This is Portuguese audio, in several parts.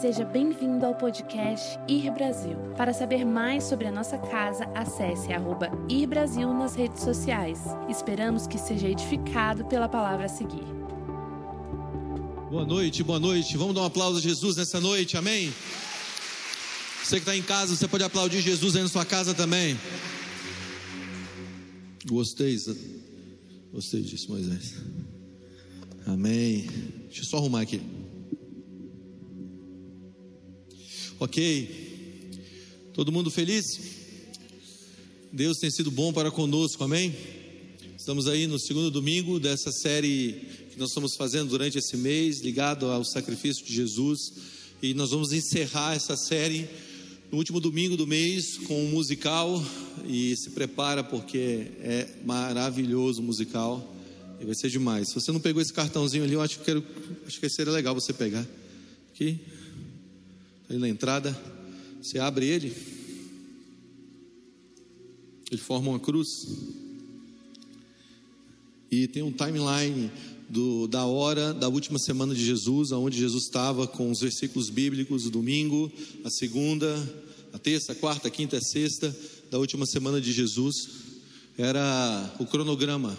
Seja bem-vindo ao podcast Ir Brasil. Para saber mais sobre a nossa casa, acesse arroba Ir Brasil nas redes sociais. Esperamos que seja edificado pela palavra a seguir. Boa noite, boa noite. Vamos dar um aplauso a Jesus nessa noite, amém? Você que está em casa, você pode aplaudir Jesus aí na sua casa também. Gostei, gostei disso, Moisés. Amém. Deixa eu só arrumar aqui. Ok. Todo mundo feliz? Deus tem sido bom para conosco, amém? Estamos aí no segundo domingo dessa série que nós estamos fazendo durante esse mês, ligado ao sacrifício de Jesus. E nós vamos encerrar essa série no último domingo do mês com um musical. E se prepara porque é maravilhoso o musical. E vai ser demais. Se você não pegou esse cartãozinho ali, eu acho que, quero, acho que seria legal você pegar. Aqui, ali na entrada. Você abre ele. Ele forma uma cruz. E tem um timeline do, da hora da última semana de Jesus, aonde Jesus estava com os versículos bíblicos, o domingo, a segunda, a terça, a quarta, a quinta, a sexta da última semana de Jesus. Era o cronograma.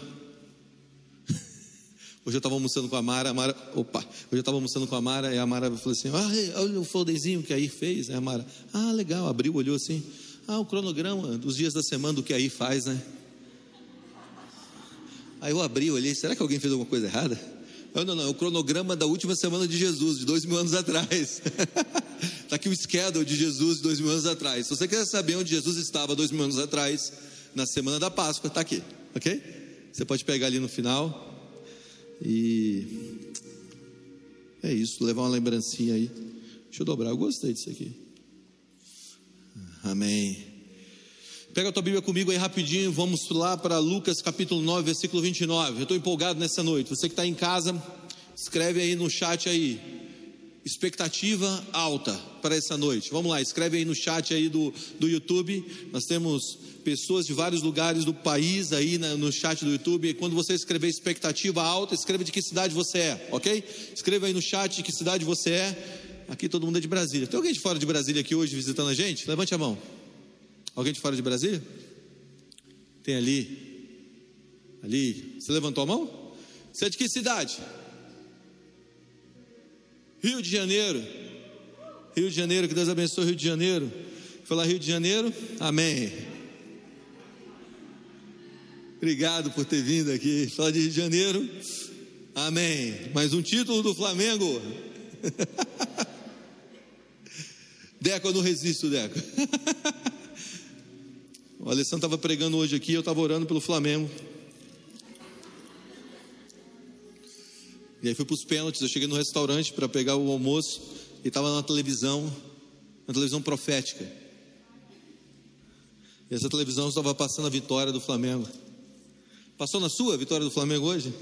Hoje eu estava almoçando com a Mara, a Mara, opa, hoje eu estava almoçando com a Mara e a Mara falou assim: ah, olha o folderzinho que aí fez, né, a Mara? Ah, legal, abriu, olhou assim. Ah, o cronograma dos dias da semana do que aí faz, né? Aí eu abri, olhei, será que alguém fez alguma coisa errada? Não, não, não, é o cronograma da última semana de Jesus, de dois mil anos atrás. Está aqui o schedule de Jesus de dois mil anos atrás. Se você quer saber onde Jesus estava dois mil anos atrás, na semana da Páscoa, está aqui, ok? Você pode pegar ali no final. E é isso, levar uma lembrancinha aí. Deixa eu dobrar, eu gostei disso aqui. Amém. Pega a tua Bíblia comigo aí rapidinho, vamos lá para Lucas capítulo 9, versículo 29. Eu estou empolgado nessa noite. Você que está em casa, escreve aí no chat aí. Expectativa alta para essa noite. Vamos lá, escreve aí no chat aí do, do YouTube. Nós temos pessoas de vários lugares do país aí no chat do YouTube. E quando você escrever expectativa alta, escreva de que cidade você é, ok? Escreva aí no chat de que cidade você é. Aqui todo mundo é de Brasília. Tem alguém de fora de Brasília aqui hoje visitando a gente? Levante a mão. Alguém de fora de Brasília? Tem ali. Ali. Você levantou a mão? Você é de que cidade? Rio de Janeiro. Rio de Janeiro, que Deus abençoe Rio de Janeiro. Falar Rio de Janeiro, amém. Obrigado por ter vindo aqui. Falar de Rio de Janeiro, amém. Mais um título do Flamengo. Deco, eu não resisto, Deco. O Alessandro estava pregando hoje aqui, eu estava orando pelo Flamengo. E aí fui para os pênaltis, eu cheguei no restaurante para pegar o almoço e estava na televisão, na televisão profética. E essa televisão estava passando a vitória do Flamengo. Passou na sua a vitória do Flamengo hoje?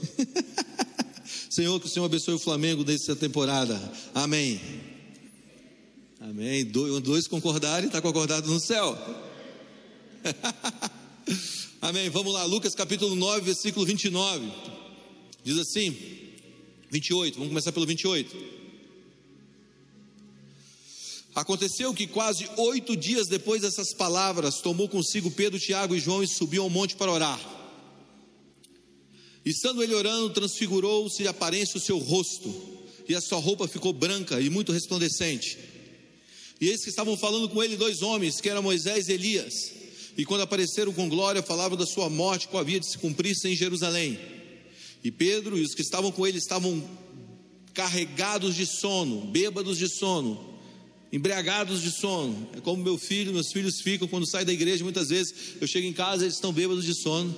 Senhor, que o Senhor abençoe o Flamengo nessa temporada. Amém. Amém. Dois, concordarem, está concordado no céu. Amém. Vamos lá, Lucas capítulo 9, versículo 29. Diz assim: 28, vamos começar pelo 28. Aconteceu que quase oito dias depois dessas palavras, tomou consigo Pedro, Tiago e João e subiu ao monte para orar. Estando ele orando, transfigurou-se de aparência o seu rosto, e a sua roupa ficou branca e muito resplandecente. E eis que estavam falando com ele dois homens, que eram Moisés e Elias, e quando apareceram com glória, falavam da sua morte, que havia de se cumprir em Jerusalém. E Pedro e os que estavam com ele estavam carregados de sono, bêbados de sono, embriagados de sono. É como meu filho, meus filhos ficam quando saem da igreja. Muitas vezes eu chego em casa eles estão bêbados de sono.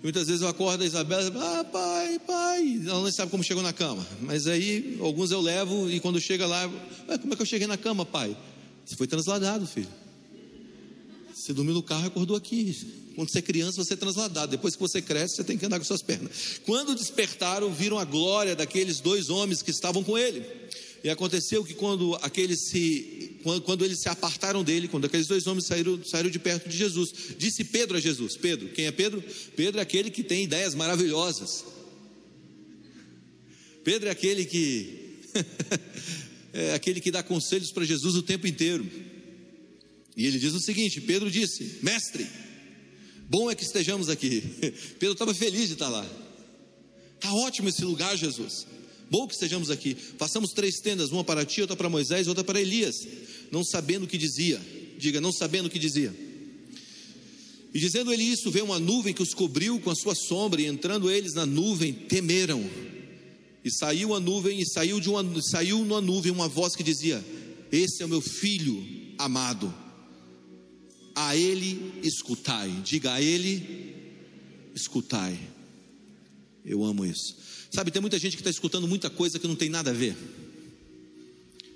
E muitas vezes eu acordo a Isabela, ah, pai, pai. Ela não sabe como chegou na cama. Mas aí alguns eu levo e quando chega lá, como é que eu cheguei na cama, pai? Você foi transladado, filho. Você dormiu no carro e acordou aqui. Quando você é criança, você é transladado. Depois que você cresce, você tem que andar com suas pernas. Quando despertaram, viram a glória daqueles dois homens que estavam com ele. E aconteceu que quando aqueles se quando, quando, eles se apartaram dele, quando aqueles dois homens saíram, saíram de perto de Jesus, disse Pedro a Jesus: Pedro, quem é Pedro? Pedro é aquele que tem ideias maravilhosas. Pedro é aquele que é aquele que dá conselhos para Jesus o tempo inteiro. E ele diz o seguinte: Pedro disse, mestre, bom é que estejamos aqui. Pedro estava feliz de estar lá. Está ótimo esse lugar, Jesus. Bom que estejamos aqui. Façamos três tendas, uma para ti, outra para Moisés, outra para Elias. Não sabendo o que dizia. Diga, não sabendo o que dizia. E dizendo ele isso, veio uma nuvem que os cobriu com a sua sombra, e entrando eles na nuvem, temeram. E saiu a nuvem, e saiu, de uma, saiu na nuvem uma voz que dizia: Esse é o meu filho amado, a ele escutai. Diga a ele, escutai. Eu amo isso. Sabe, tem muita gente que está escutando muita coisa que não tem nada a ver.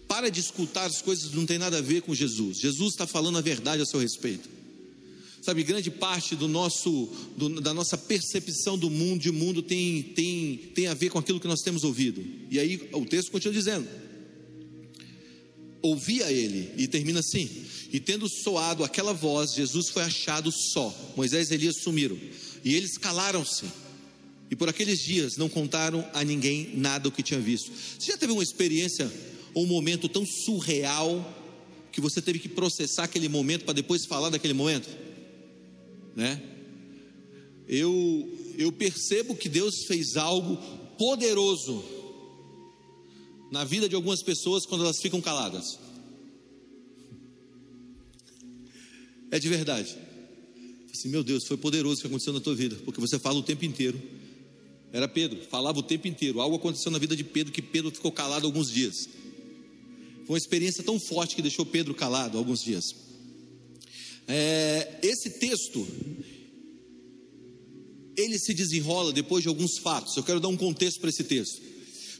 Para de escutar as coisas que não tem nada a ver com Jesus. Jesus está falando a verdade a seu respeito. Sabe, grande parte do nosso, do, da nossa percepção do mundo, de mundo, tem, tem, tem a ver com aquilo que nós temos ouvido. E aí o texto continua dizendo: Ouvia ele, e termina assim: E tendo soado aquela voz, Jesus foi achado só. Moisés e Elias sumiram, e eles calaram-se. E por aqueles dias não contaram a ninguém nada o que tinha visto. Você já teve uma experiência, um momento tão surreal, que você teve que processar aquele momento para depois falar daquele momento? né? Eu eu percebo que Deus fez algo poderoso na vida de algumas pessoas quando elas ficam caladas. É de verdade. Assim, meu Deus, foi poderoso o que aconteceu na tua vida, porque você fala o tempo inteiro. Era Pedro, falava o tempo inteiro. Algo aconteceu na vida de Pedro que Pedro ficou calado alguns dias. Foi uma experiência tão forte que deixou Pedro calado alguns dias. É, esse texto, ele se desenrola depois de alguns fatos. Eu quero dar um contexto para esse texto.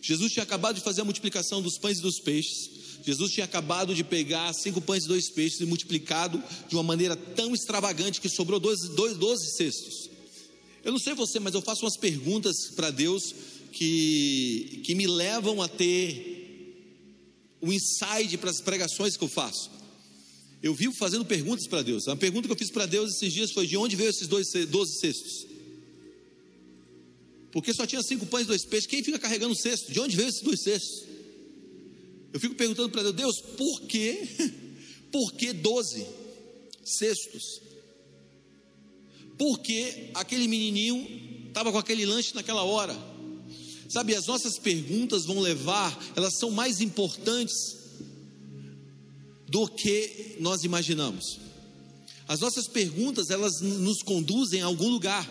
Jesus tinha acabado de fazer a multiplicação dos pães e dos peixes. Jesus tinha acabado de pegar cinco pães e dois peixes e multiplicado de uma maneira tão extravagante que sobrou doze, doze, doze cestos. Eu não sei você, mas eu faço umas perguntas para Deus que, que me levam a ter um insight para as pregações que eu faço. Eu vivo fazendo perguntas para Deus. A pergunta que eu fiz para Deus esses dias foi: de onde veio esses dois, 12 cestos? Porque só tinha cinco pães e dois peixes. Quem fica carregando o cesto? De onde veio esses dois cestos? Eu fico perguntando para Deus: Deus, por que? Por que 12 cestos? Por que aquele menininho estava com aquele lanche naquela hora? Sabe, as nossas perguntas vão levar, elas são mais importantes do que nós imaginamos. As nossas perguntas, elas nos conduzem a algum lugar.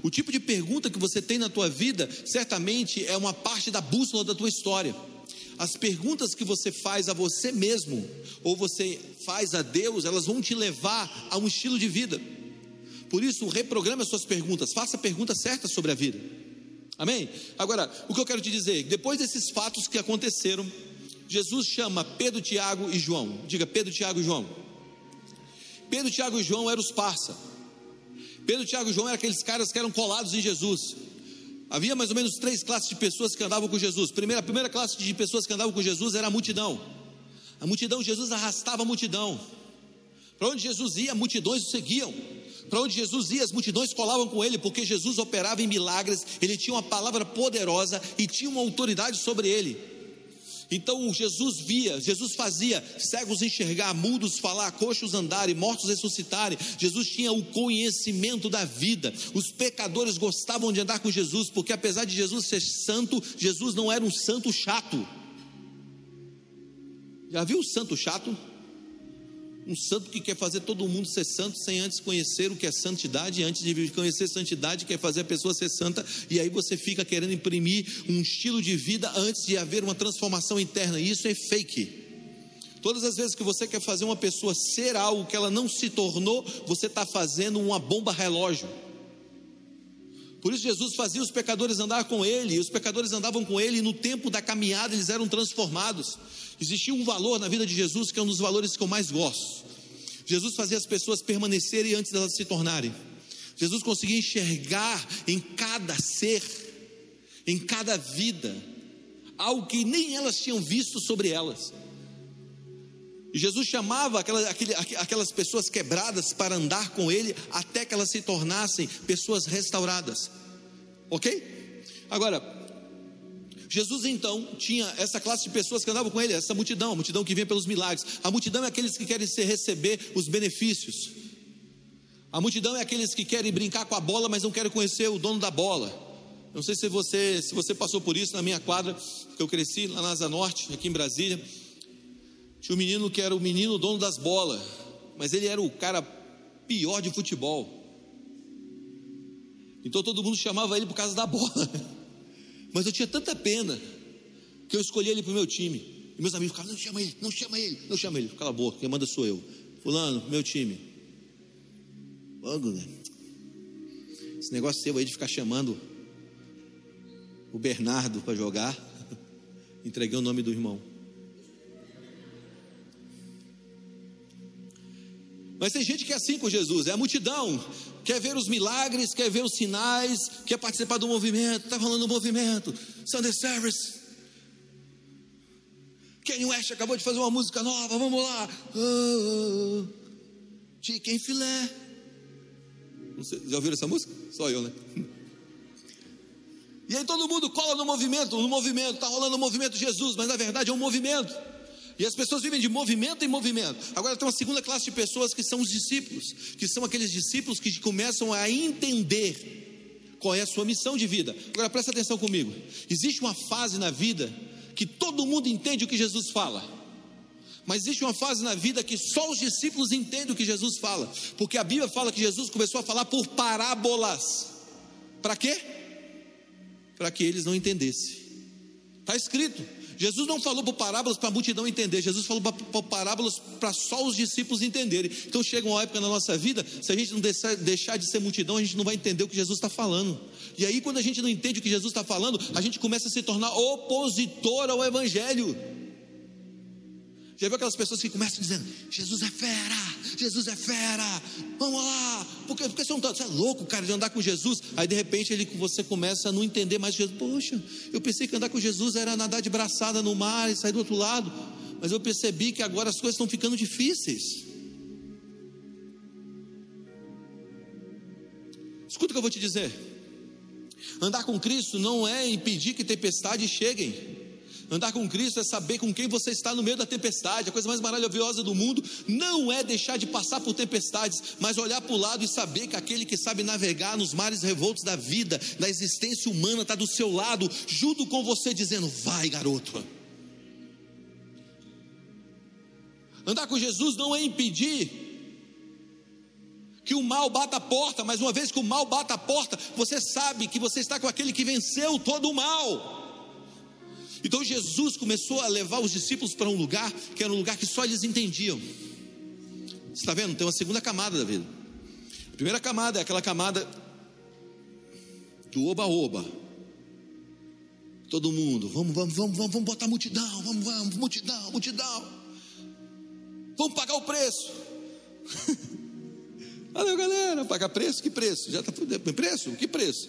O tipo de pergunta que você tem na tua vida, certamente é uma parte da bússola da tua história. As perguntas que você faz a você mesmo, ou você faz a Deus, elas vão te levar a um estilo de vida. Por isso, reprograme as suas perguntas, faça a pergunta certa sobre a vida. Amém? Agora, o que eu quero te dizer, depois desses fatos que aconteceram, Jesus chama Pedro, Tiago e João. Diga Pedro, Tiago e João. Pedro, Tiago e João eram os parça. Pedro, Tiago e João eram aqueles caras que eram colados em Jesus. Havia mais ou menos três classes de pessoas que andavam com Jesus. Primeira, a primeira classe de pessoas que andavam com Jesus era a multidão. A multidão, Jesus arrastava a multidão. Para onde Jesus ia, multidões o seguiam. Para onde Jesus ia, as multidões colavam com ele, porque Jesus operava em milagres, ele tinha uma palavra poderosa e tinha uma autoridade sobre ele. Então Jesus via, Jesus fazia cegos enxergar, mudos falar, coxos andarem, mortos ressuscitarem. Jesus tinha o conhecimento da vida. Os pecadores gostavam de andar com Jesus, porque apesar de Jesus ser santo, Jesus não era um santo chato. Já viu o santo chato? Um santo que quer fazer todo mundo ser santo sem antes conhecer o que é santidade, antes de conhecer santidade, quer fazer a pessoa ser santa, e aí você fica querendo imprimir um estilo de vida antes de haver uma transformação interna, e isso é fake. Todas as vezes que você quer fazer uma pessoa ser algo que ela não se tornou, você está fazendo uma bomba relógio. Por isso Jesus fazia os pecadores andar com ele, e os pecadores andavam com ele, e no tempo da caminhada eles eram transformados. Existia um valor na vida de Jesus que é um dos valores que eu mais gosto. Jesus fazia as pessoas permanecerem antes delas se tornarem. Jesus conseguia enxergar em cada ser, em cada vida, algo que nem elas tinham visto sobre elas. Jesus chamava aquelas, aquelas pessoas quebradas para andar com Ele até que elas se tornassem pessoas restauradas. Ok? Agora, Jesus então tinha essa classe de pessoas que andavam com ele, essa multidão, a multidão que vinha pelos milagres. A multidão é aqueles que querem se receber os benefícios. A multidão é aqueles que querem brincar com a bola, mas não querem conhecer o dono da bola. Não sei se você, se você passou por isso na minha quadra, que eu cresci lá na Asa Norte, aqui em Brasília. Tinha um menino que era o menino dono das bolas, mas ele era o cara pior de futebol. Então todo mundo chamava ele por causa da bola. Mas eu tinha tanta pena que eu escolhi ele para o meu time. E meus amigos ficavam, não chama ele, não chama ele, não chama ele. Cala a boca, quem manda sou eu. Fulano, meu time. Esse negócio seu aí de ficar chamando o Bernardo para jogar. Entreguei o nome do irmão. Mas tem gente que é assim com Jesus, é a multidão, quer ver os milagres, quer ver os sinais, quer participar do movimento, está falando do movimento, Sunday Service. Kenny West acabou de fazer uma música nova, vamos lá. Oh, chicken filé. já ouviram essa música? Só eu, né? E aí todo mundo cola no movimento, no movimento, está rolando o movimento de Jesus, mas na verdade é um movimento. E as pessoas vivem de movimento em movimento. Agora tem uma segunda classe de pessoas que são os discípulos, que são aqueles discípulos que começam a entender qual é a sua missão de vida. Agora presta atenção comigo. Existe uma fase na vida que todo mundo entende o que Jesus fala. Mas existe uma fase na vida que só os discípulos entendem o que Jesus fala, porque a Bíblia fala que Jesus começou a falar por parábolas. Para quê? Para que eles não entendessem. Está escrito. Jesus não falou por parábolas para a multidão entender, Jesus falou por parábolas para só os discípulos entenderem. Então chega uma época na nossa vida, se a gente não deixar de ser multidão, a gente não vai entender o que Jesus está falando. E aí, quando a gente não entende o que Jesus está falando, a gente começa a se tornar opositor ao Evangelho. Já viu aquelas pessoas que começam dizendo: Jesus é fera, Jesus é fera, vamos lá, porque, porque você não está, você é louco, cara, de andar com Jesus. Aí de repente ele, você começa a não entender mais Jesus. Poxa, eu pensei que andar com Jesus era nadar de braçada no mar e sair do outro lado, mas eu percebi que agora as coisas estão ficando difíceis. Escuta o que eu vou te dizer. Andar com Cristo não é impedir que tempestades cheguem. Andar com Cristo é saber com quem você está no meio da tempestade. A coisa mais maravilhosa do mundo não é deixar de passar por tempestades, mas olhar para o lado e saber que aquele que sabe navegar nos mares revoltos da vida, da existência humana, está do seu lado, junto com você, dizendo: Vai, garoto. Andar com Jesus não é impedir que o mal bata a porta, mas uma vez que o mal bata a porta, você sabe que você está com aquele que venceu todo o mal. Então Jesus começou a levar os discípulos para um lugar que era um lugar que só eles entendiam. Você está vendo? Tem uma segunda camada da vida. A primeira camada é aquela camada do oba-oba. Todo mundo, vamos, vamos, vamos, vamos, vamos botar multidão, vamos, vamos, multidão, multidão. Vamos pagar o preço. Valeu, galera, pagar preço? Que preço? Já está preço? Que preço?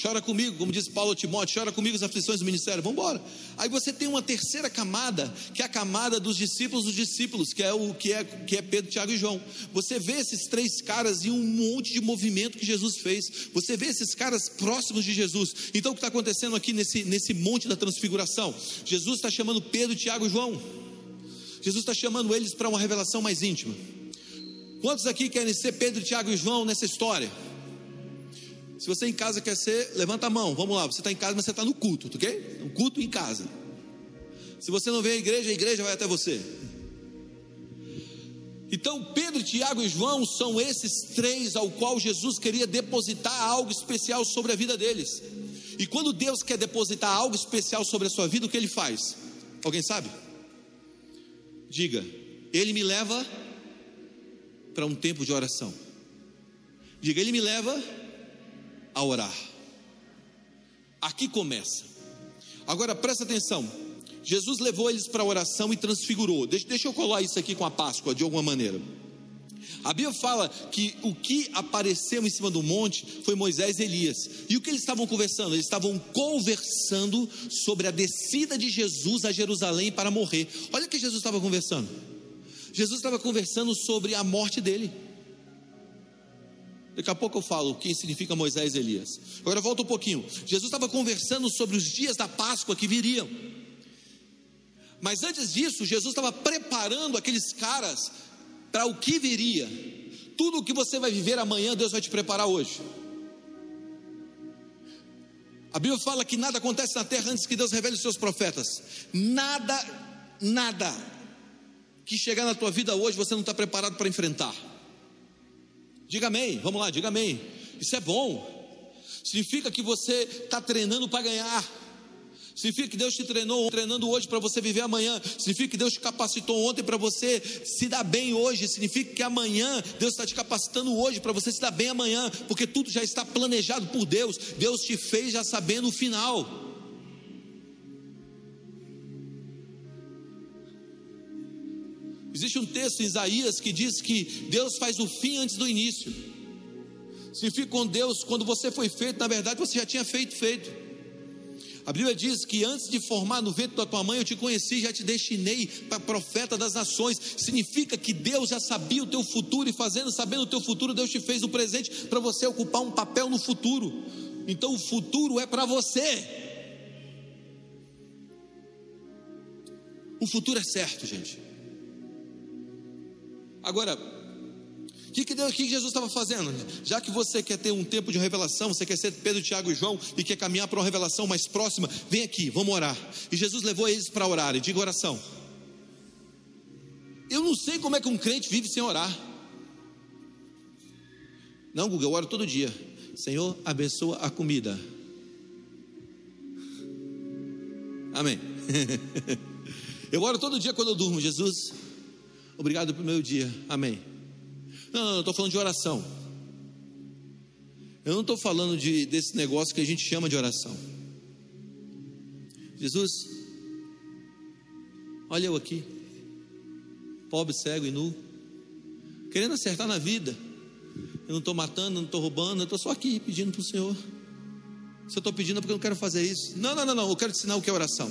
Chora comigo, como diz Paulo Timóteo, chora comigo as aflições do ministério, vamos embora. Aí você tem uma terceira camada, que é a camada dos discípulos dos discípulos, que é o que é, que é Pedro, Tiago e João. Você vê esses três caras e um monte de movimento que Jesus fez. Você vê esses caras próximos de Jesus. Então o que está acontecendo aqui nesse, nesse monte da transfiguração? Jesus está chamando Pedro, Tiago e João. Jesus está chamando eles para uma revelação mais íntima. Quantos aqui querem ser Pedro, Tiago e João nessa história? Se você em casa quer ser, levanta a mão. Vamos lá, você está em casa, mas você está no culto, ok? Um culto em casa. Se você não vem à igreja, a igreja vai até você. Então, Pedro, Tiago e João são esses três ao qual Jesus queria depositar algo especial sobre a vida deles. E quando Deus quer depositar algo especial sobre a sua vida, o que ele faz? Alguém sabe? Diga, ele me leva para um tempo de oração. Diga, ele me leva a orar. Aqui começa. Agora presta atenção. Jesus levou eles para a oração e transfigurou. Deixa, deixa eu colar isso aqui com a Páscoa de alguma maneira. A Bíblia fala que o que apareceu em cima do monte foi Moisés e Elias. E o que eles estavam conversando? Eles estavam conversando sobre a descida de Jesus a Jerusalém para morrer. Olha o que Jesus estava conversando. Jesus estava conversando sobre a morte dele. Daqui a pouco eu falo o que significa Moisés e Elias. Agora volta um pouquinho. Jesus estava conversando sobre os dias da Páscoa que viriam. Mas antes disso, Jesus estava preparando aqueles caras para o que viria. Tudo o que você vai viver amanhã, Deus vai te preparar hoje. A Bíblia fala que nada acontece na terra antes que Deus revele os seus profetas. Nada, nada que chegar na tua vida hoje você não está preparado para enfrentar. Diga amém, vamos lá, diga amém. Isso é bom. Significa que você está treinando para ganhar. Significa que Deus te treinou treinando hoje para você viver amanhã. Significa que Deus te capacitou ontem para você se dar bem hoje. Significa que amanhã Deus está te capacitando hoje para você se dar bem amanhã, porque tudo já está planejado por Deus. Deus te fez já sabendo o final. Existe um texto em Isaías que diz que Deus faz o fim antes do início. Significa com Deus, quando você foi feito, na verdade você já tinha feito, feito. A Bíblia diz que antes de formar no ventre da tua mãe, eu te conheci, já te destinei para profeta das nações. Significa que Deus já sabia o teu futuro e fazendo, sabendo o teu futuro, Deus te fez o presente para você ocupar um papel no futuro. Então o futuro é para você. O futuro é certo, gente. Agora, o que, que, que Jesus estava fazendo? Já que você quer ter um tempo de revelação, você quer ser Pedro, Tiago e João e quer caminhar para uma revelação mais próxima, vem aqui, vamos orar. E Jesus levou eles para orar, e diga oração. Eu não sei como é que um crente vive sem orar. Não, Google, eu oro todo dia. Senhor, abençoa a comida. Amém. Eu oro todo dia quando eu durmo, Jesus Obrigado pelo meu dia. Amém. Não, não, estou falando de oração. Eu não estou falando de, desse negócio que a gente chama de oração. Jesus, olha eu aqui, pobre, cego e nu, querendo acertar na vida. Eu não estou matando, não estou roubando, eu estou só aqui pedindo para o Senhor. Se eu estou pedindo é porque eu não quero fazer isso. Não, não, não, não, eu quero te ensinar o que é oração.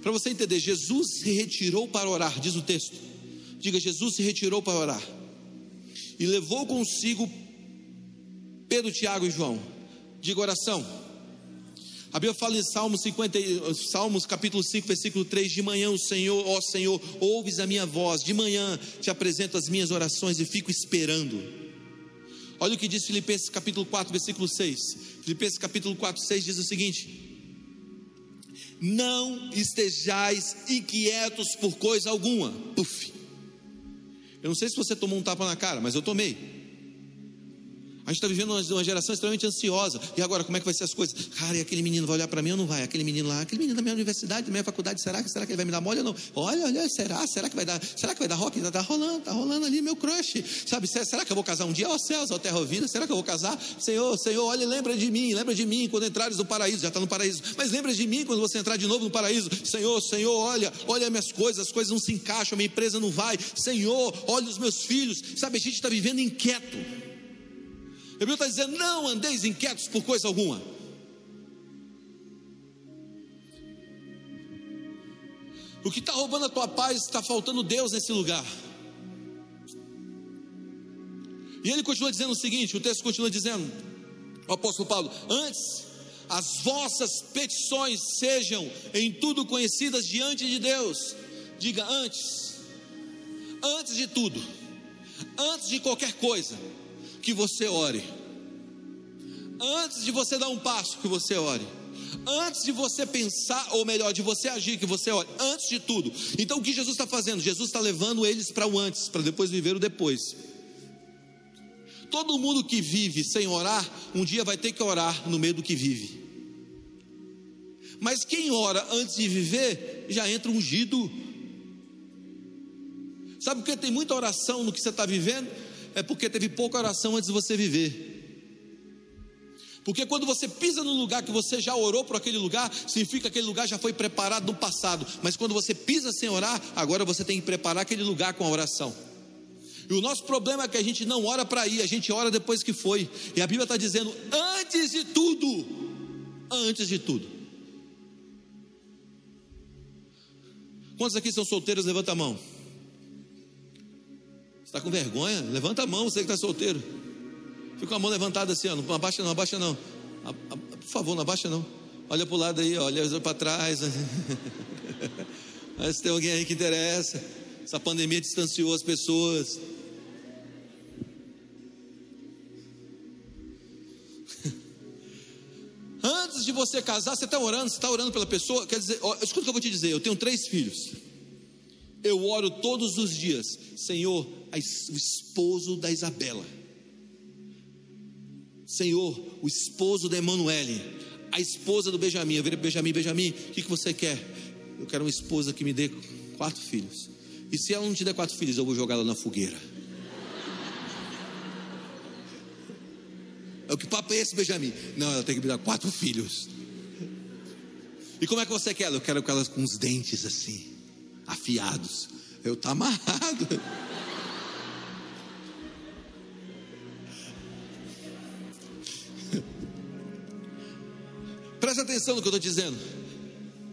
Para você entender, Jesus se retirou para orar, diz o texto. Diga: Jesus se retirou para orar e levou consigo Pedro, Tiago e João. Diga oração. A Bíblia fala em Salmos, 50, Salmos capítulo 5, versículo 3: De manhã o Senhor, ó Senhor, ouves a minha voz, de manhã te apresento as minhas orações e fico esperando. Olha o que diz Filipenses capítulo 4, versículo 6. Filipenses capítulo 4, 6 diz o seguinte: Não estejais inquietos por coisa alguma. Puf. Eu não sei se você tomou um tapa na cara, mas eu tomei. A gente está vivendo uma geração extremamente ansiosa. E agora, como é que vai ser as coisas? Cara, e aquele menino vai olhar para mim ou não vai? Aquele menino lá, aquele menino da minha universidade, da minha faculdade, será que, será que ele vai me dar mole ou não? Olha, olha, será? Será que vai dar? Será que vai dar rock? Está rolando, está rolando ali meu crush. Sabe, será que eu vou casar um dia? Ó oh, céus, ó oh, terra ouvida, será que eu vou casar? Senhor, Senhor, olha, lembra de mim, lembra de mim quando entrares no paraíso, já está no paraíso. Mas lembra de mim quando você entrar de novo no paraíso. Senhor, Senhor, olha, olha minhas coisas, as coisas não se encaixam, a minha empresa não vai. Senhor, olha os meus filhos. Sabe, a gente está vivendo inquieto. A está dizendo: não andeis inquietos por coisa alguma. O que está roubando a tua paz está faltando Deus nesse lugar. E ele continua dizendo o seguinte: o texto continua dizendo, o apóstolo Paulo, antes as vossas petições sejam em tudo conhecidas diante de Deus. Diga antes, antes de tudo, antes de qualquer coisa, que você ore. Antes de você dar um passo, que você ore. Antes de você pensar, ou melhor, de você agir, que você ore. Antes de tudo. Então o que Jesus está fazendo? Jesus está levando eles para o antes, para depois viver o depois. Todo mundo que vive sem orar, um dia vai ter que orar no meio do que vive. Mas quem ora antes de viver, já entra ungido. Sabe por que tem muita oração no que você está vivendo? É porque teve pouca oração antes de você viver. Porque quando você pisa no lugar que você já orou por aquele lugar, significa que aquele lugar já foi preparado no passado. Mas quando você pisa sem orar, agora você tem que preparar aquele lugar com a oração. E o nosso problema é que a gente não ora para ir, a gente ora depois que foi. E a Bíblia está dizendo: antes de tudo, antes de tudo. Quantos aqui são solteiros? Levanta a mão. Está com vergonha? Levanta a mão, você que está solteiro. Fica com a mão levantada assim, ó, não abaixa não, abaixa não. Por favor, não abaixa não. Olha para o lado aí, olha para trás. Mas tem alguém aí que interessa. Essa pandemia distanciou as pessoas. Antes de você casar, você está orando, você está orando pela pessoa. Quer dizer, escuta o que eu vou te dizer. Eu tenho três filhos. Eu oro todos os dias, Senhor, o esposo da Isabela. Senhor, o esposo da Emanuele, a esposa do Benjamin. Eu virei Benjamin, Benjamin, o que, que você quer? Eu quero uma esposa que me dê quatro filhos. E se ela não te der quatro filhos, eu vou jogá-la na fogueira. É o que papo é esse, Benjamin? Não, ela tem que me dar quatro filhos. E como é que você quer? Eu quero com elas com os dentes assim, afiados. Eu tá amarrado. Atenção no que eu estou dizendo.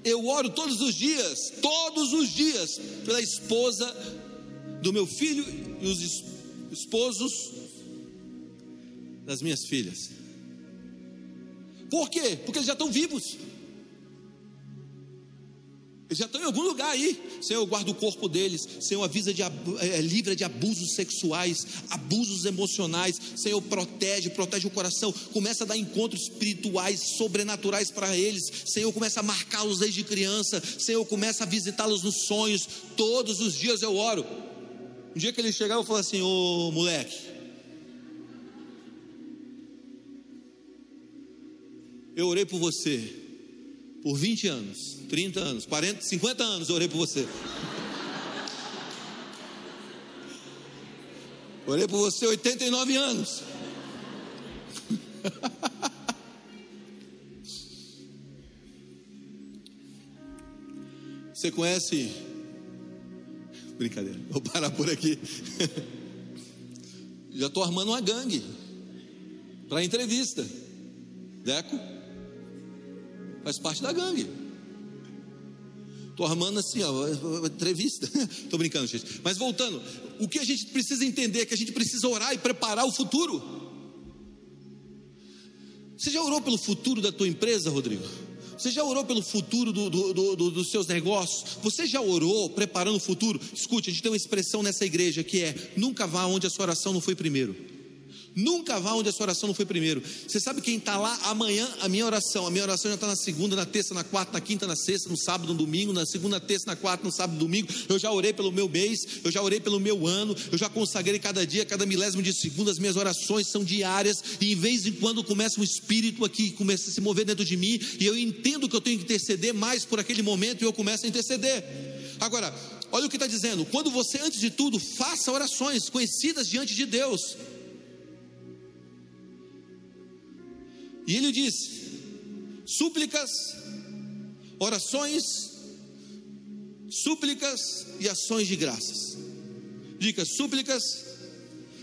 Eu oro todos os dias, todos os dias, pela esposa do meu filho e os esposos das minhas filhas. Por quê? Porque eles já estão vivos. Eles já estão em algum lugar aí. Senhor, guarda o corpo deles. Senhor, avisa de, é, livra de abusos sexuais, abusos emocionais. Senhor, protege, protege o coração. Começa a dar encontros espirituais, sobrenaturais para eles. Senhor, começa a marcá-los desde criança. Senhor, começa a visitá-los nos sonhos. Todos os dias eu oro. Um dia que ele chegar, eu falo assim: Ô moleque, Eu orei por você por 20 anos, 30 anos, 40, 50 anos orei por você. Orei por você 89 anos. Você conhece? Brincadeira, vou parar por aqui. Já estou armando uma gangue para entrevista. Deco? Faz parte da gangue. Estou armando assim, ó, entrevista. Estou brincando, gente. Mas voltando, o que a gente precisa entender é que a gente precisa orar e preparar o futuro. Você já orou pelo futuro da tua empresa, Rodrigo? Você já orou pelo futuro do, do, do, dos seus negócios? Você já orou preparando o futuro? Escute, a gente tem uma expressão nessa igreja que é: nunca vá onde a sua oração não foi primeiro. Nunca vá onde a sua oração não foi primeiro. Você sabe quem está lá amanhã? A minha oração. A minha oração já está na segunda, na terça, na quarta, na quinta, na sexta, no sábado, no domingo, na segunda, terça, na quarta, no sábado, no domingo. Eu já orei pelo meu mês, eu já orei pelo meu ano, eu já consagrei cada dia, cada milésimo de segundo. As minhas orações são diárias e em vez em quando começa um espírito aqui, começa a se mover dentro de mim e eu entendo que eu tenho que interceder mais por aquele momento e eu começo a interceder. Agora, olha o que está dizendo: quando você, antes de tudo, faça orações conhecidas diante de Deus. E ele diz: súplicas, orações, súplicas e ações de graças. Dica: súplicas,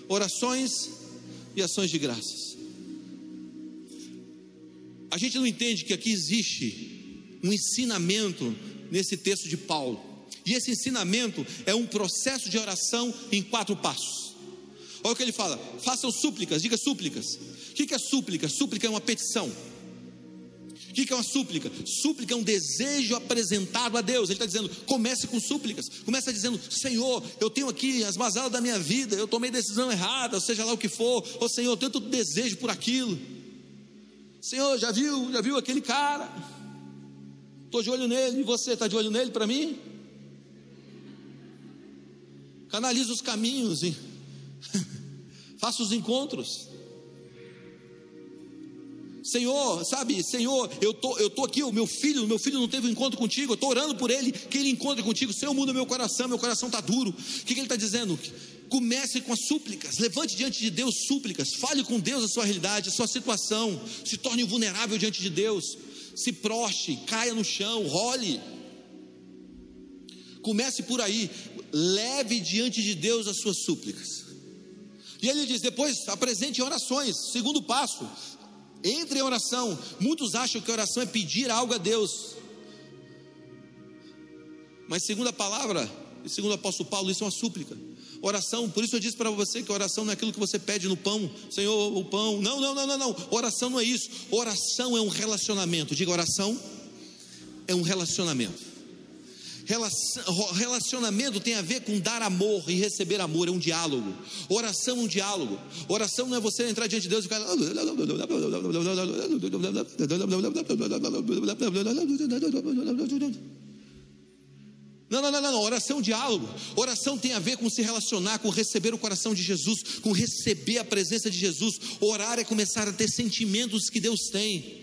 orações e ações de graças. A gente não entende que aqui existe um ensinamento nesse texto de Paulo. E esse ensinamento é um processo de oração em quatro passos. Olha o que ele fala: façam súplicas, diga súplicas. O que é súplica? Súplica é uma petição. O que é uma súplica? Súplica é um desejo apresentado a Deus. Ele está dizendo: comece com súplicas. Começa dizendo: Senhor, eu tenho aqui as mazelas da minha vida, eu tomei decisão errada, seja lá o que for. Ô Senhor, eu tenho todo desejo por aquilo. Senhor, já viu, já viu aquele cara? Estou de olho nele. E você está de olho nele para mim? Canaliza os caminhos e faça os encontros. Senhor, sabe, Senhor, eu tô, eu tô aqui, o meu filho, meu filho não teve um encontro contigo, eu estou orando por ele, que ele encontre contigo. Senhor, muda meu coração, meu coração está duro. O que, que ele está dizendo? Comece com as súplicas, levante diante de Deus súplicas, fale com Deus a sua realidade, a sua situação, se torne vulnerável diante de Deus, se proste, caia no chão, role. Comece por aí, leve diante de Deus as suas súplicas. E ele diz: depois apresente orações. Segundo passo, entre em oração. Muitos acham que oração é pedir algo a Deus. Mas segundo a palavra, segundo o apóstolo Paulo, isso é uma súplica. Oração, por isso eu disse para você que oração não é aquilo que você pede no pão, Senhor, o pão. Não, não, não, não, não. Oração não é isso. Oração é um relacionamento. Diga oração é um relacionamento. Relacionamento tem a ver com dar amor e receber amor, é um diálogo. Oração é um diálogo. Oração não é você entrar diante de Deus e ficar. Não, não, não, não, oração é um diálogo. Oração tem a ver com se relacionar, com receber o coração de Jesus, com receber a presença de Jesus. Orar é começar a ter sentimentos que Deus tem.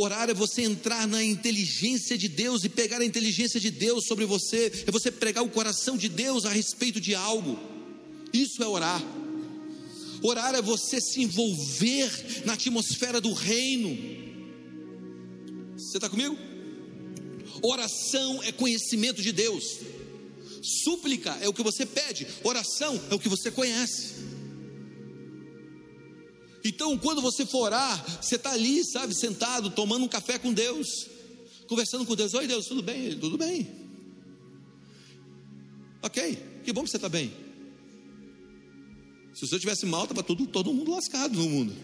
Orar é você entrar na inteligência de Deus e pegar a inteligência de Deus sobre você, é você pregar o coração de Deus a respeito de algo. Isso é orar. Orar é você se envolver na atmosfera do reino. Você está comigo? Oração é conhecimento de Deus. Súplica é o que você pede, oração é o que você conhece. Então, quando você for orar, você está ali, sabe, sentado, tomando um café com Deus, conversando com Deus. Oi, Deus, tudo bem? Tudo bem. Ok, que bom que você está bem. Se você estivesse mal, estava todo, todo mundo lascado no mundo.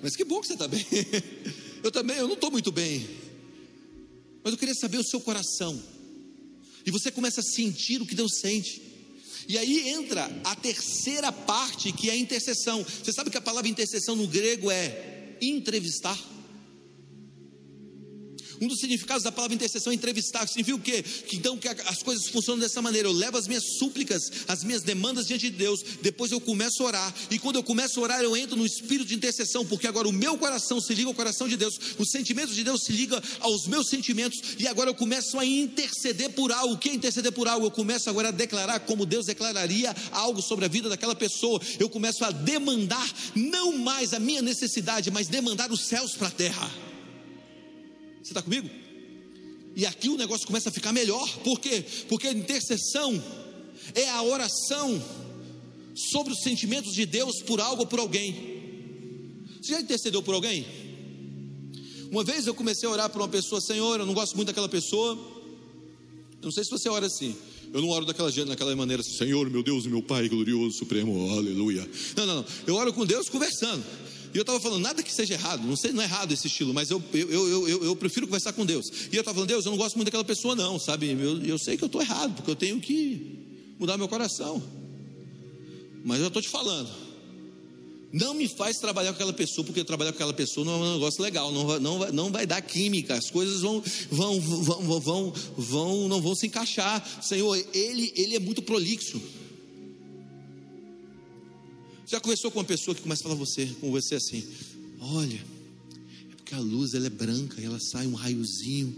Mas que bom que você está bem. Eu também, eu não estou muito bem. Mas eu queria saber o seu coração. E você começa a sentir o que Deus sente. E aí entra a terceira parte, que é a intercessão. Você sabe que a palavra intercessão no grego é entrevistar? Um dos significados da palavra intercessão é entrevistar, significa o quê? Que então que as coisas funcionam dessa maneira. Eu levo as minhas súplicas, as minhas demandas diante de Deus, depois eu começo a orar, e quando eu começo a orar, eu entro no espírito de intercessão, porque agora o meu coração se liga ao coração de Deus, os sentimentos de Deus se ligam aos meus sentimentos, e agora eu começo a interceder por algo. O que é interceder por algo? Eu começo agora a declarar como Deus declararia algo sobre a vida daquela pessoa. Eu começo a demandar não mais a minha necessidade, mas demandar os céus para a terra. Você está comigo? E aqui o negócio começa a ficar melhor, por quê? Porque a intercessão é a oração sobre os sentimentos de Deus por algo ou por alguém. Você já intercedeu por alguém? Uma vez eu comecei a orar por uma pessoa, Senhor, eu não gosto muito daquela pessoa. Eu não sei se você ora assim. Eu não oro daquela, daquela maneira, assim, Senhor, meu Deus meu Pai glorioso, supremo, aleluia. Não, não, não. Eu oro com Deus conversando. E eu estava falando, nada que seja errado, não sei, não é errado esse estilo, mas eu, eu, eu, eu, eu prefiro conversar com Deus. E eu estava falando, Deus, eu não gosto muito daquela pessoa, não, sabe? Eu, eu sei que eu estou errado, porque eu tenho que mudar meu coração. Mas eu estou te falando, não me faz trabalhar com aquela pessoa, porque trabalhar com aquela pessoa não é um negócio legal, não vai, não vai, não vai dar química, as coisas vão, vão, vão, vão, vão, não vão se encaixar. Senhor, ele, ele é muito prolixo. Já conversou com uma pessoa que começa a falar você, com você assim: Olha, é porque a luz ela é branca e ela sai um raiozinho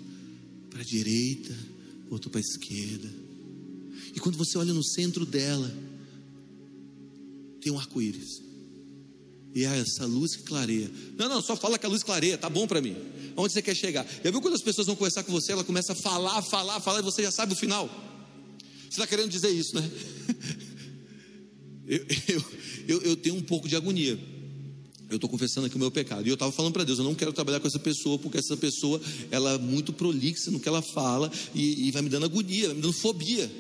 para a direita, outro para a esquerda. E quando você olha no centro dela, tem um arco-íris. E é essa luz que clareia. Não, não, só fala que a luz clareia, tá bom para mim. Onde você quer chegar? Já viu quando as pessoas vão conversar com você, ela começa a falar, falar, falar, e você já sabe o final? Você está querendo dizer isso, né? Eu, eu, eu, tenho um pouco de agonia. Eu estou confessando aqui o meu pecado. E eu estava falando para Deus, eu não quero trabalhar com essa pessoa, porque essa pessoa ela é muito prolixa no que ela fala e, e vai me dando agonia, vai me dando fobia.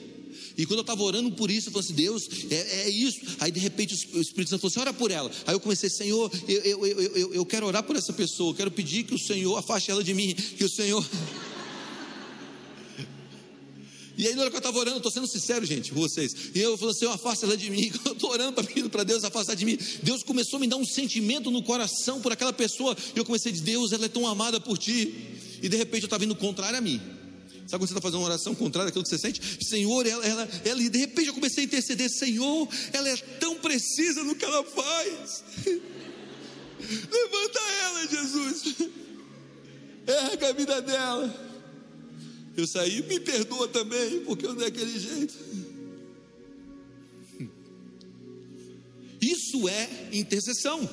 E quando eu estava orando por isso, eu falei assim: Deus, é, é, isso. Aí de repente o Espírito Santo falou assim: ora por ela. Aí eu comecei, Senhor, eu, eu, eu, eu, eu quero orar por essa pessoa, eu quero pedir que o Senhor afaste ela de mim, que o Senhor. E aí, na hora que eu estava orando, estou sendo sincero, gente, com vocês. E eu falei assim: afasta ela de mim. Eu estou orando, pedindo para Deus afastar de mim. Deus começou a me dar um sentimento no coração por aquela pessoa. E eu comecei a dizer: Deus, ela é tão amada por ti. E de repente eu estava vindo contrário a mim. Sabe quando você está fazendo uma oração contrária àquilo que você sente? Senhor, ela, ela, ela, e de repente eu comecei a interceder: Senhor, ela é tão precisa no que ela faz. Levanta ela, Jesus. Erga a vida dela. Eu saí, me perdoa também, porque eu não é aquele jeito. Isso é intercessão.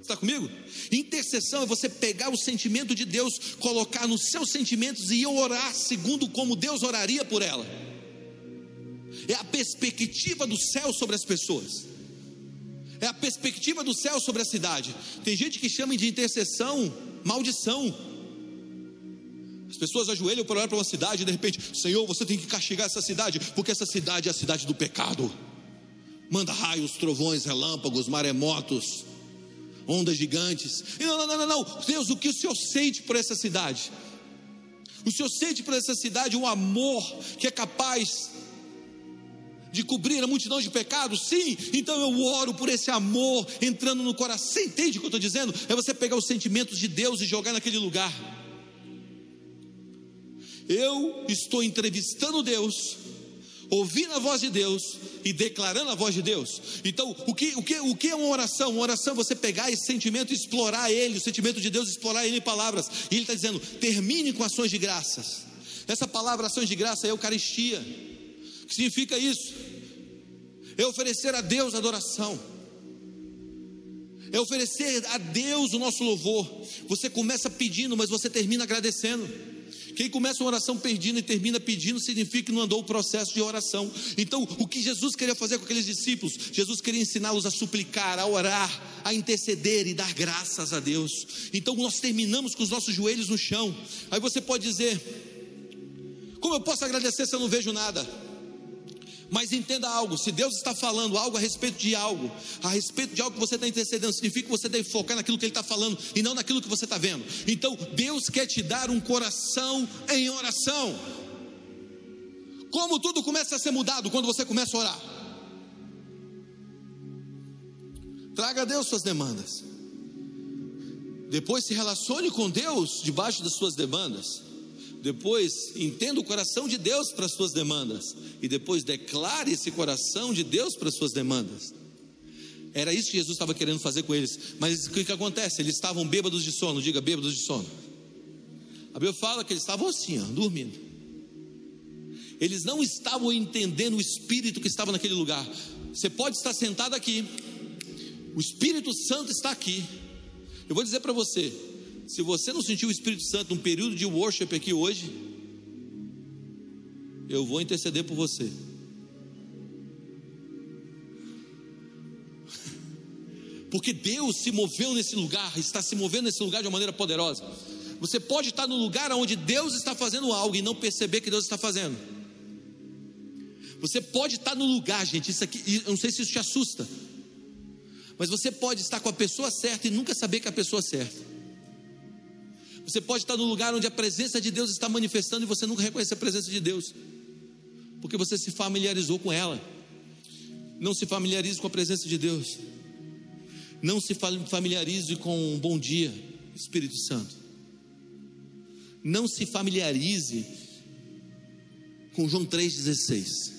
Está comigo? Intercessão é você pegar o sentimento de Deus, colocar nos seus sentimentos e orar segundo como Deus oraria por ela. É a perspectiva do céu sobre as pessoas. É a perspectiva do céu sobre a cidade. Tem gente que chama de intercessão maldição. As pessoas ajoelham para olhar para uma cidade e de repente, Senhor, você tem que castigar essa cidade, porque essa cidade é a cidade do pecado. Manda raios, trovões, relâmpagos, maremotos, ondas gigantes. E não, não, não, não, Deus, o que o Senhor sente por essa cidade? O Senhor sente por essa cidade um amor que é capaz de cobrir a multidão de pecados? Sim, então eu oro por esse amor entrando no coração. Você entende o que eu estou dizendo? É você pegar os sentimentos de Deus e jogar naquele lugar. Eu estou entrevistando Deus, ouvindo a voz de Deus e declarando a voz de Deus. Então, o que, o que, o que é uma oração? Uma oração é você pegar esse sentimento e explorar ele, o sentimento de Deus, explorar ele em palavras. E ele está dizendo: termine com ações de graças. Essa palavra ações de graça é Eucaristia. O que significa isso? É oferecer a Deus adoração. É oferecer a Deus o nosso louvor. Você começa pedindo, mas você termina agradecendo. Quem começa uma oração pedindo e termina pedindo, significa que não andou o processo de oração. Então, o que Jesus queria fazer com aqueles discípulos? Jesus queria ensiná-los a suplicar, a orar, a interceder e dar graças a Deus. Então, nós terminamos com os nossos joelhos no chão. Aí você pode dizer: Como eu posso agradecer se eu não vejo nada? Mas entenda algo: se Deus está falando algo a respeito de algo, a respeito de algo que você está intercedendo, significa que você deve focar naquilo que Ele está falando e não naquilo que você está vendo. Então, Deus quer te dar um coração em oração. Como tudo começa a ser mudado quando você começa a orar. Traga a Deus suas demandas. Depois se relacione com Deus debaixo das suas demandas. Depois, entenda o coração de Deus para as suas demandas. E depois, declare esse coração de Deus para as suas demandas. Era isso que Jesus estava querendo fazer com eles. Mas o que, que acontece? Eles estavam bêbados de sono. Diga, bêbados de sono. A Bíblia fala que eles estavam assim, ó, dormindo. Eles não estavam entendendo o espírito que estava naquele lugar. Você pode estar sentado aqui. O Espírito Santo está aqui. Eu vou dizer para você, se você não sentiu o Espírito Santo num período de worship aqui hoje, eu vou interceder por você. Porque Deus se moveu nesse lugar, está se movendo nesse lugar de uma maneira poderosa. Você pode estar no lugar onde Deus está fazendo algo e não perceber que Deus está fazendo. Você pode estar no lugar, gente, isso aqui, eu não sei se isso te assusta. Mas você pode estar com a pessoa certa e nunca saber que é a pessoa certa. Você pode estar no lugar onde a presença de Deus está manifestando e você nunca reconhece a presença de Deus, porque você se familiarizou com ela. Não se familiarize com a presença de Deus. Não se familiarize com um bom dia, Espírito Santo. Não se familiarize com João 3,16.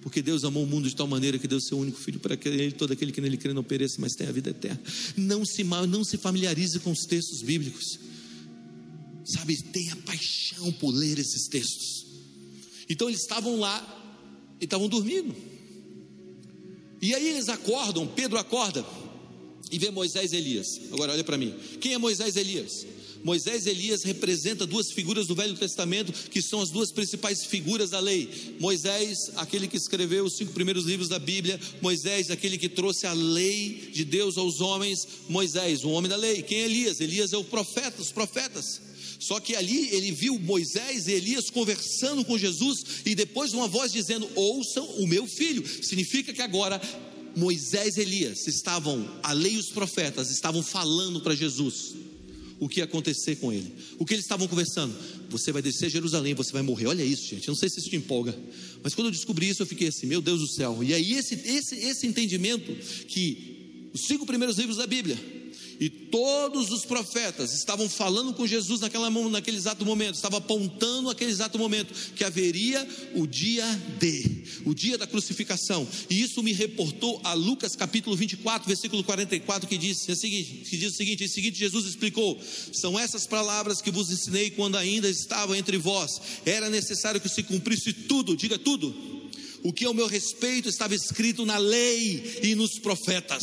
Porque Deus amou o mundo de tal maneira que deu seu único filho para que ele, todo aquele que nele crê não pereça, mas tenha a vida eterna. Não se, não se familiarize com os textos bíblicos sabe, tenha paixão por ler esses textos. Então eles estavam lá e estavam dormindo. E aí eles acordam, Pedro acorda e vê Moisés e Elias. Agora olha para mim. Quem é Moisés e Elias? Moisés e Elias representam duas figuras do Velho Testamento, que são as duas principais figuras da lei. Moisés, aquele que escreveu os cinco primeiros livros da Bíblia, Moisés, aquele que trouxe a lei de Deus aos homens, Moisés, o homem da lei. Quem é Elias? Elias é o profeta, os profetas. Só que ali ele viu Moisés e Elias conversando com Jesus e depois uma voz dizendo: Ouçam o meu filho. Significa que agora Moisés e Elias estavam, a lei e os profetas estavam falando para Jesus o que ia acontecer com ele. O que eles estavam conversando? Você vai descer a Jerusalém, você vai morrer. Olha isso, gente. Eu não sei se isso te empolga. Mas quando eu descobri isso, eu fiquei assim, meu Deus do céu. E aí, esse, esse, esse entendimento que os cinco primeiros livros da Bíblia e todos os profetas estavam falando com Jesus naquela, naquele exato momento, estavam apontando aquele exato momento que haveria o dia D, o dia da crucificação. E isso me reportou a Lucas capítulo 24, versículo 44, que diz, que diz o seguinte: seguinte Jesus explicou: são essas palavras que vos ensinei quando ainda estava entre vós. Era necessário que se cumprisse tudo, diga tudo. O que ao meu respeito estava escrito na lei e nos profetas.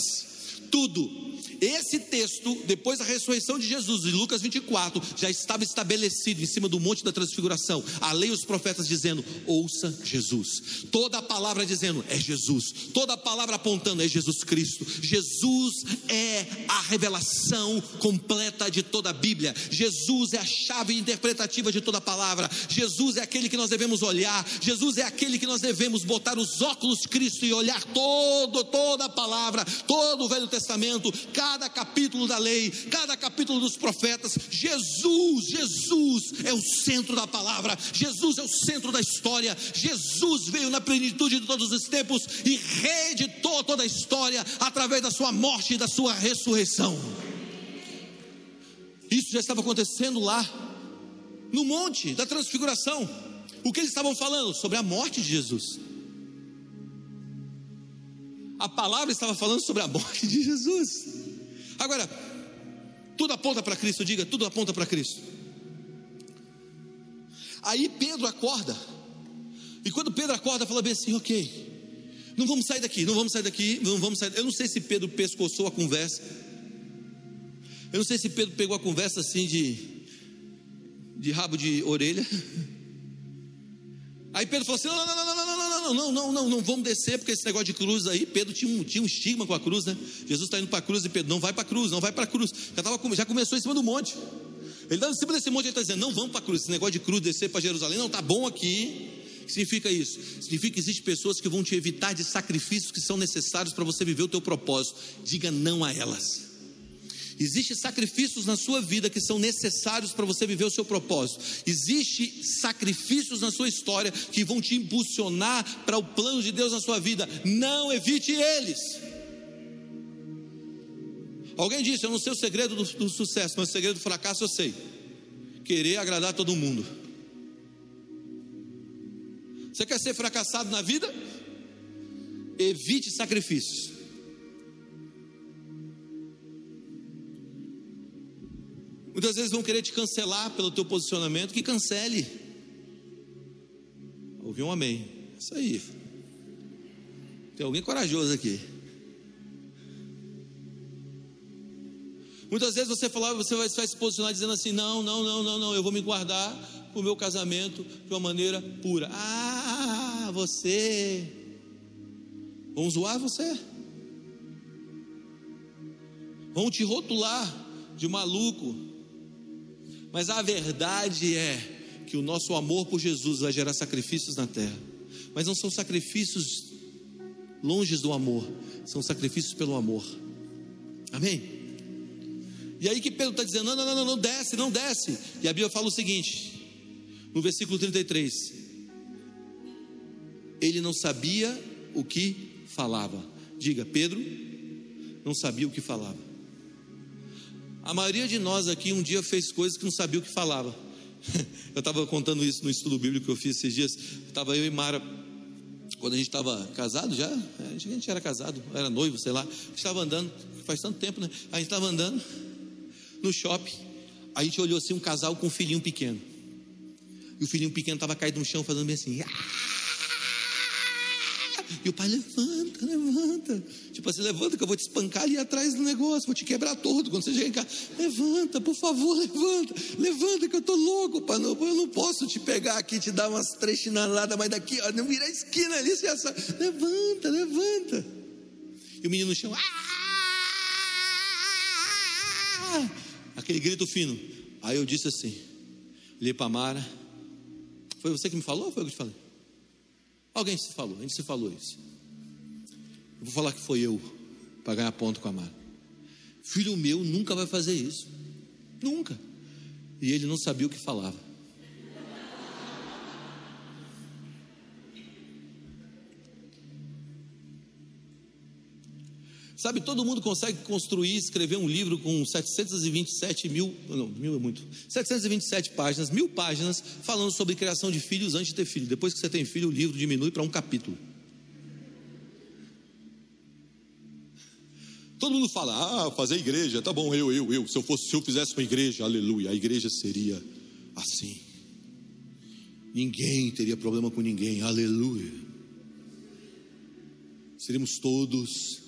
Tudo Esse texto, depois da ressurreição de Jesus, em Lucas 24, já estava estabelecido em cima do Monte da Transfiguração. A lei e os profetas dizendo: ouça Jesus. Toda a palavra dizendo: é Jesus. Toda a palavra apontando: é Jesus Cristo. Jesus é a revelação completa de toda a Bíblia. Jesus é a chave interpretativa de toda a palavra. Jesus é aquele que nós devemos olhar. Jesus é aquele que nós devemos botar os óculos Cristo e olhar todo, toda a palavra, todo o Velho Testamento, cada capítulo da lei, cada capítulo dos profetas. Jesus, Jesus é o centro da palavra. Jesus é o centro da história. Jesus veio na plenitude de todos os tempos e reeditou toda a história através da sua morte e da sua ressurreição. Isso já estava acontecendo lá, no monte da transfiguração. O que eles estavam falando? Sobre a morte de Jesus. A palavra estava falando sobre a morte de Jesus. Agora, tudo aponta para Cristo, diga, tudo aponta para Cristo. Aí Pedro acorda. E quando Pedro acorda, fala bem assim: ok, não vamos sair daqui, não vamos sair daqui, não vamos sair. Eu não sei se Pedro pescoçou a conversa. Eu não sei se Pedro pegou a conversa assim de, de rabo de orelha. Aí Pedro falou assim: não, não, não, não, não, não, não, não, não, não, não, vamos descer, porque esse negócio de cruz aí, Pedro tinha um, tinha um estigma com a cruz, né? Jesus está indo para a cruz e Pedro, não vai para a cruz, não vai para a cruz. Já, tava, já começou em cima do monte. Ele está em cima desse monte, ele está dizendo: não vamos para a cruz, esse negócio de cruz descer para Jerusalém, não, está bom aqui. O que significa isso? Significa que existem pessoas que vão te evitar de sacrifícios que são necessários para você viver o teu propósito. Diga não a elas. Existem sacrifícios na sua vida que são necessários para você viver o seu propósito. Existem sacrifícios na sua história que vão te impulsionar para o plano de Deus na sua vida. Não evite eles. Alguém disse: Eu não sei o segredo do, do sucesso, mas o segredo do fracasso eu sei. Querer agradar todo mundo. Você quer ser fracassado na vida? Evite sacrifícios. Muitas vezes vão querer te cancelar pelo teu posicionamento, que cancele. Ouviu um amém. Isso aí. Tem alguém corajoso aqui. Muitas vezes você falar, você vai, vai, se posicionar dizendo assim: não, não, não, não, não, eu vou me guardar para o meu casamento de uma maneira pura. Ah, você. Vão zoar você. Vão te rotular de maluco. Mas a verdade é que o nosso amor por Jesus vai gerar sacrifícios na terra. Mas não são sacrifícios longe do amor, são sacrifícios pelo amor. Amém? E aí que Pedro está dizendo: não, não, não, não, desce, não desce. E a Bíblia fala o seguinte, no versículo 33: Ele não sabia o que falava. Diga, Pedro não sabia o que falava. A maioria de nós aqui um dia fez coisas que não sabia o que falava. Eu estava contando isso no estudo bíblico que eu fiz esses dias. Estava eu e Mara, quando a gente estava casado já, é, a gente era casado, era noivo, sei lá. Estava andando, faz tanto tempo, né? A gente estava andando no shopping. A gente olhou assim um casal com um filhinho pequeno. E o filhinho pequeno estava caído no chão, fazendo bem assim. Ah! E o pai, levanta, levanta. Tipo assim, levanta que eu vou te espancar ali atrás do negócio, vou te quebrar todo quando você chegar em casa. Levanta, por favor, levanta. Levanta que eu tô louco, pai. Não, eu não posso te pegar aqui te dar umas três chineladas, mas daqui, ó, não vira a esquina ali, você já sabe. Levanta, levanta. E o menino no chão. Ah! Aquele grito fino. Aí eu disse assim, olhei para Mara. Foi você que me falou ou foi eu que te falei? Alguém se falou, a gente se falou isso. Eu vou falar que foi eu para ganhar ponto com a Mara. Filho meu nunca vai fazer isso. Nunca. E ele não sabia o que falava. Sabe, todo mundo consegue construir, escrever um livro com 727 mil, não, mil é muito, 727 páginas, mil páginas, falando sobre criação de filhos antes de ter filho. Depois que você tem filho, o livro diminui para um capítulo. Todo mundo fala, ah, fazer igreja, tá bom, eu, eu, eu. Se eu fosse, se eu fizesse uma igreja, aleluia, a igreja seria assim. Ninguém teria problema com ninguém, aleluia. Seríamos todos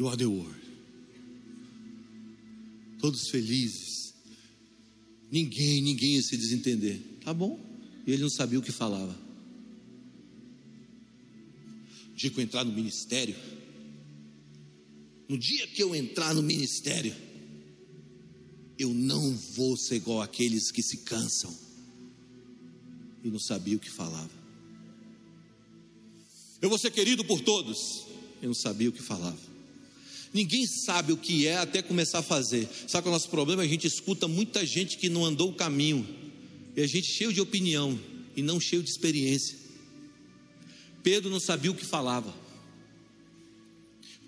You are the word. Todos felizes. Ninguém, ninguém ia se desentender. Tá bom. E ele não sabia o que falava. No dia que eu entrar no ministério, no dia que eu entrar no ministério, eu não vou ser igual aqueles que se cansam e não sabia o que falava. Eu vou ser querido por todos, eu não sabia o que falava. Ninguém sabe o que é até começar a fazer. Sabe qual é o nosso problema? A gente escuta muita gente que não andou o caminho, e a gente cheio de opinião e não cheio de experiência. Pedro não sabia o que falava.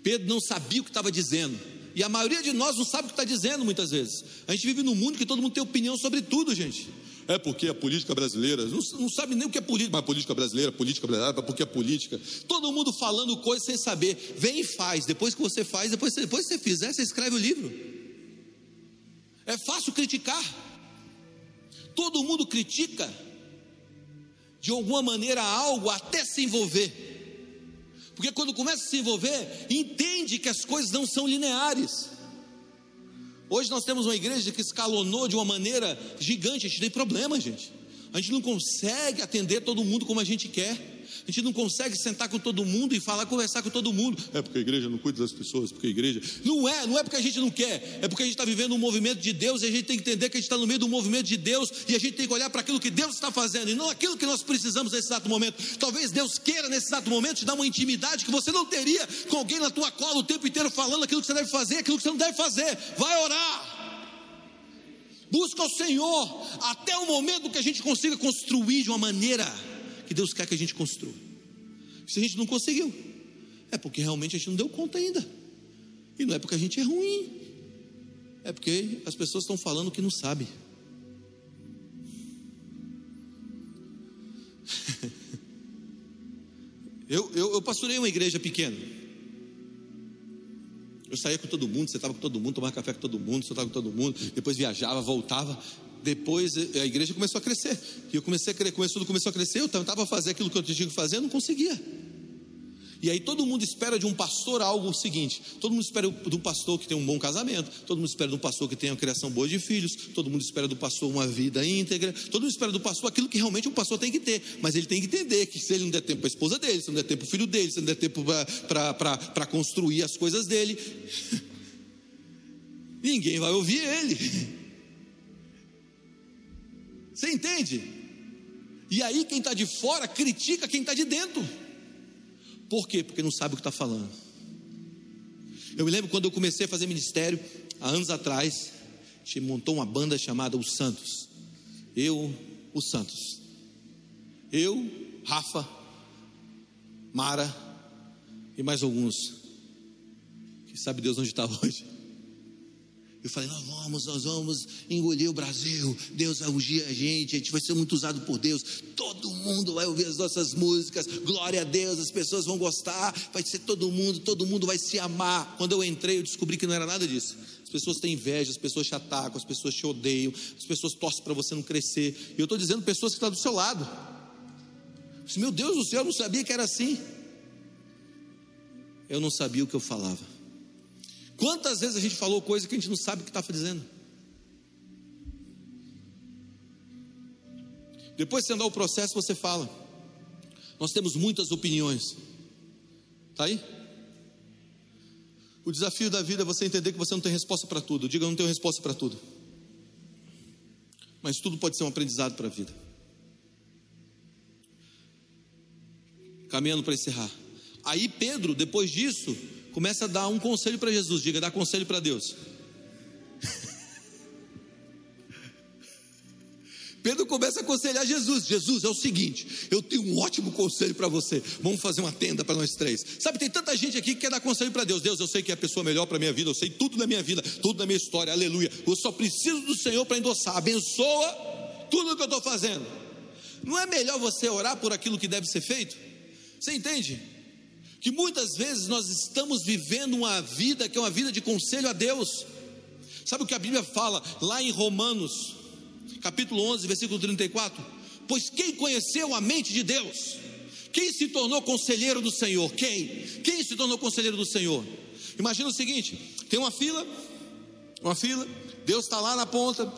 Pedro não sabia o que estava dizendo. E a maioria de nós não sabe o que está dizendo muitas vezes. A gente vive num mundo que todo mundo tem opinião sobre tudo, gente. É porque a política brasileira, não, não sabe nem o que é política, mas política brasileira, política brasileira, porque é política. Todo mundo falando coisas sem saber. Vem e faz. Depois que você faz, depois, depois que você fizer, você escreve o livro. É fácil criticar. Todo mundo critica de alguma maneira algo até se envolver. Porque quando começa a se envolver, entende que as coisas não são lineares. Hoje nós temos uma igreja que escalonou de uma maneira gigante, a gente tem problema, gente. A gente não consegue atender todo mundo como a gente quer. A gente não consegue sentar com todo mundo e falar, conversar com todo mundo. É porque a igreja não cuida das pessoas, porque a igreja. Não é, não é porque a gente não quer, é porque a gente está vivendo um movimento de Deus e a gente tem que entender que a gente está no meio do movimento de Deus e a gente tem que olhar para aquilo que Deus está fazendo e não aquilo que nós precisamos nesse exato momento. Talvez Deus queira nesse exato momento te dar uma intimidade que você não teria com alguém na tua cola o tempo inteiro falando aquilo que você deve fazer, aquilo que você não deve fazer. Vai orar. Busca o Senhor até o momento que a gente consiga construir de uma maneira que Deus quer que a gente construa. Se a gente não conseguiu, é porque realmente a gente não deu conta ainda. E não é porque a gente é ruim, é porque as pessoas estão falando que não sabe. eu, eu, eu pastorei uma igreja pequena. Eu saía com todo mundo, sentava com todo mundo, tomava café com todo mundo, sentava com todo mundo, depois viajava, voltava depois eh, a igreja começou a crescer. E eu comecei a crescer, tudo começou a crescer, eu tentava fazer aquilo que eu tinha que fazer, eu não conseguia. E aí todo mundo espera de um pastor algo seguinte: todo mundo espera de um pastor que tenha um bom casamento, todo mundo espera de um pastor que tenha uma criação boa de filhos, todo mundo espera do pastor uma vida íntegra, todo mundo espera do pastor aquilo que realmente um pastor tem que ter, mas ele tem que entender que se ele não der tempo para a esposa dele, se não der tempo para o filho dele, se não der tempo para construir as coisas dele, ninguém vai ouvir ele. Você entende? E aí quem está de fora critica quem está de dentro. Por quê? Porque não sabe o que está falando. Eu me lembro quando eu comecei a fazer ministério, há anos atrás, a gente montou uma banda chamada Os Santos. Eu, os Santos. Eu, Rafa, Mara e mais alguns. Que sabe Deus onde está hoje. Eu falei, nós vamos, nós vamos engolir o Brasil, Deus vai ungir a gente, a gente vai ser muito usado por Deus, todo mundo vai ouvir as nossas músicas, glória a Deus, as pessoas vão gostar, vai ser todo mundo, todo mundo vai se amar. Quando eu entrei, eu descobri que não era nada disso. As pessoas têm inveja, as pessoas te atacam, as pessoas te odeiam, as pessoas torcem para você não crescer. E eu estou dizendo pessoas que estão do seu lado. Meu Deus do céu, eu não sabia que era assim. Eu não sabia o que eu falava. Quantas vezes a gente falou coisa que a gente não sabe o que está dizendo? Depois de andar o processo, você fala. Nós temos muitas opiniões. Está aí? O desafio da vida é você entender que você não tem resposta para tudo. Diga, eu não tenho resposta para tudo. Mas tudo pode ser um aprendizado para a vida. Caminhando para encerrar. Aí Pedro, depois disso, começa a dar um conselho para Jesus. Diga, dá conselho para Deus. Pedro começa a aconselhar Jesus. Jesus, é o seguinte, eu tenho um ótimo conselho para você. Vamos fazer uma tenda para nós três. Sabe, tem tanta gente aqui que quer dar conselho para Deus. Deus, eu sei que é a pessoa melhor para minha vida, eu sei tudo da minha vida, tudo da minha história. Aleluia. Eu só preciso do Senhor para endossar. Abençoa tudo que eu estou fazendo. Não é melhor você orar por aquilo que deve ser feito? Você entende? Que muitas vezes nós estamos vivendo uma vida que é uma vida de conselho a Deus. Sabe o que a Bíblia fala lá em Romanos, capítulo 11, versículo 34? Pois quem conheceu a mente de Deus? Quem se tornou conselheiro do Senhor? Quem? Quem se tornou conselheiro do Senhor? Imagina o seguinte: tem uma fila, uma fila, Deus está lá na ponta,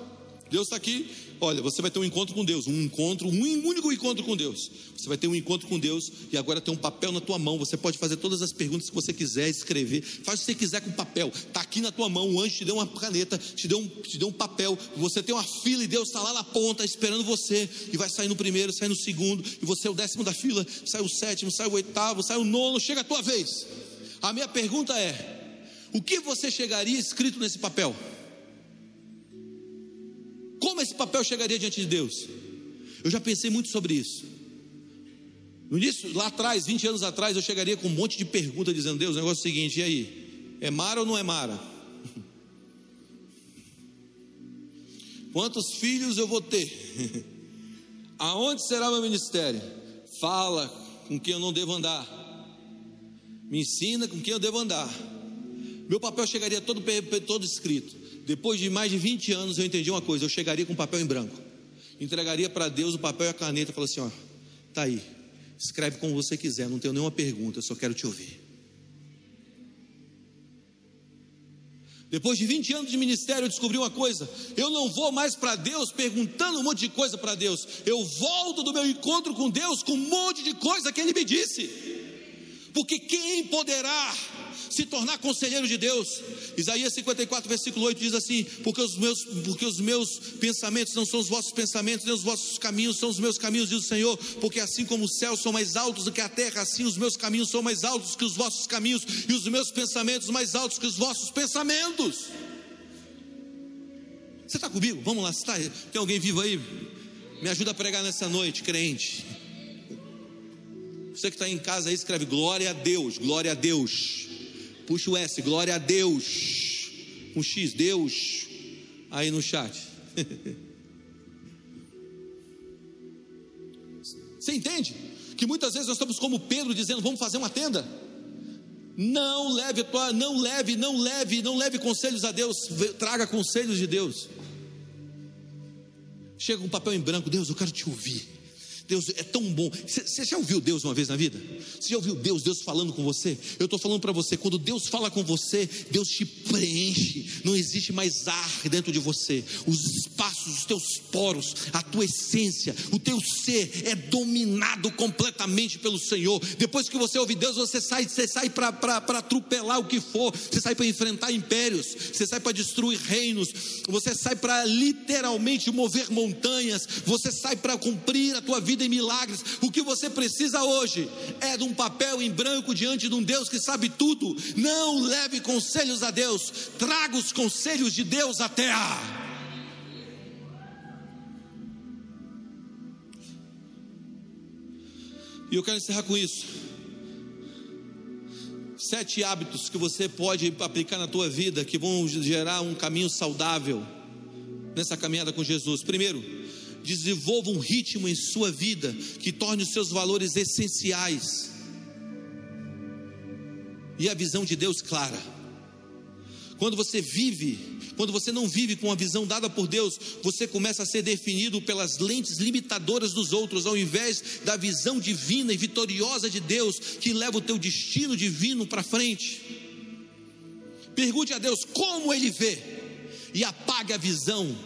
Deus está aqui. Olha, você vai ter um encontro com Deus, um encontro, um único encontro com Deus. Você vai ter um encontro com Deus e agora tem um papel na tua mão. Você pode fazer todas as perguntas que você quiser, escrever. Faz o que você quiser com papel. Está aqui na tua mão. O anjo te deu uma caneta, te deu um, te deu um papel. Você tem uma fila e Deus está lá na ponta esperando você. E vai sair no primeiro, sai no segundo. E você é o décimo da fila, sai o sétimo, sai o oitavo, sai o nono. Chega a tua vez. A minha pergunta é: o que você chegaria escrito nesse papel? Esse papel chegaria diante de Deus? Eu já pensei muito sobre isso. No início, lá atrás, 20 anos atrás, eu chegaria com um monte de perguntas dizendo: Deus, o negócio é o seguinte, e aí? É Mara ou não é Mara? Quantos filhos eu vou ter? Aonde será meu ministério? Fala com quem eu não devo andar. Me ensina com quem eu devo andar. Meu papel chegaria todo, todo escrito. Depois de mais de 20 anos, eu entendi uma coisa: eu chegaria com papel em branco, entregaria para Deus o papel e a caneta, e falaria assim: ó, tá aí, escreve como você quiser, não tenho nenhuma pergunta, eu só quero te ouvir. Depois de 20 anos de ministério, eu descobri uma coisa: eu não vou mais para Deus perguntando um monte de coisa para Deus, eu volto do meu encontro com Deus com um monte de coisa que Ele me disse, porque quem poderá se tornar conselheiro de Deus. Isaías 54, versículo 8 diz assim: porque os, meus, porque os meus pensamentos não são os vossos pensamentos, nem os vossos caminhos são os meus caminhos, diz o Senhor. Porque assim como os céus são mais altos do que a terra, assim os meus caminhos são mais altos que os vossos caminhos, e os meus pensamentos mais altos que os vossos pensamentos. Você está comigo? Vamos lá, tá, tem alguém vivo aí? Me ajuda a pregar nessa noite, crente. Você que está em casa aí, escreve glória a Deus, glória a Deus. Puxa o S, glória a Deus. Um X, Deus. Aí no chat. Você entende? Que muitas vezes nós estamos como Pedro dizendo: vamos fazer uma tenda. Não leve, não leve, não leve, não leve conselhos a Deus, traga conselhos de Deus. Chega com um papel em branco, Deus, eu quero te ouvir. Deus é tão bom. Você já ouviu Deus uma vez na vida? Você já ouviu Deus, Deus falando com você? Eu estou falando para você, quando Deus fala com você, Deus te preenche, não existe mais ar dentro de você, os espaços, os teus poros, a tua essência, o teu ser é dominado completamente pelo Senhor. Depois que você ouve Deus, você sai, você sai para atropelar o que for, você sai para enfrentar impérios, você sai para destruir reinos, você sai para literalmente mover montanhas, você sai para cumprir a tua vida vida em milagres. O que você precisa hoje é de um papel em branco diante de um Deus que sabe tudo. Não leve conselhos a Deus, traga os conselhos de Deus à terra. E eu quero encerrar com isso. Sete hábitos que você pode aplicar na tua vida que vão gerar um caminho saudável nessa caminhada com Jesus. Primeiro, desenvolva um ritmo em sua vida que torne os seus valores essenciais e a visão de Deus clara. Quando você vive, quando você não vive com a visão dada por Deus, você começa a ser definido pelas lentes limitadoras dos outros, ao invés da visão divina e vitoriosa de Deus que leva o teu destino divino para frente. Pergunte a Deus como Ele vê e apague a visão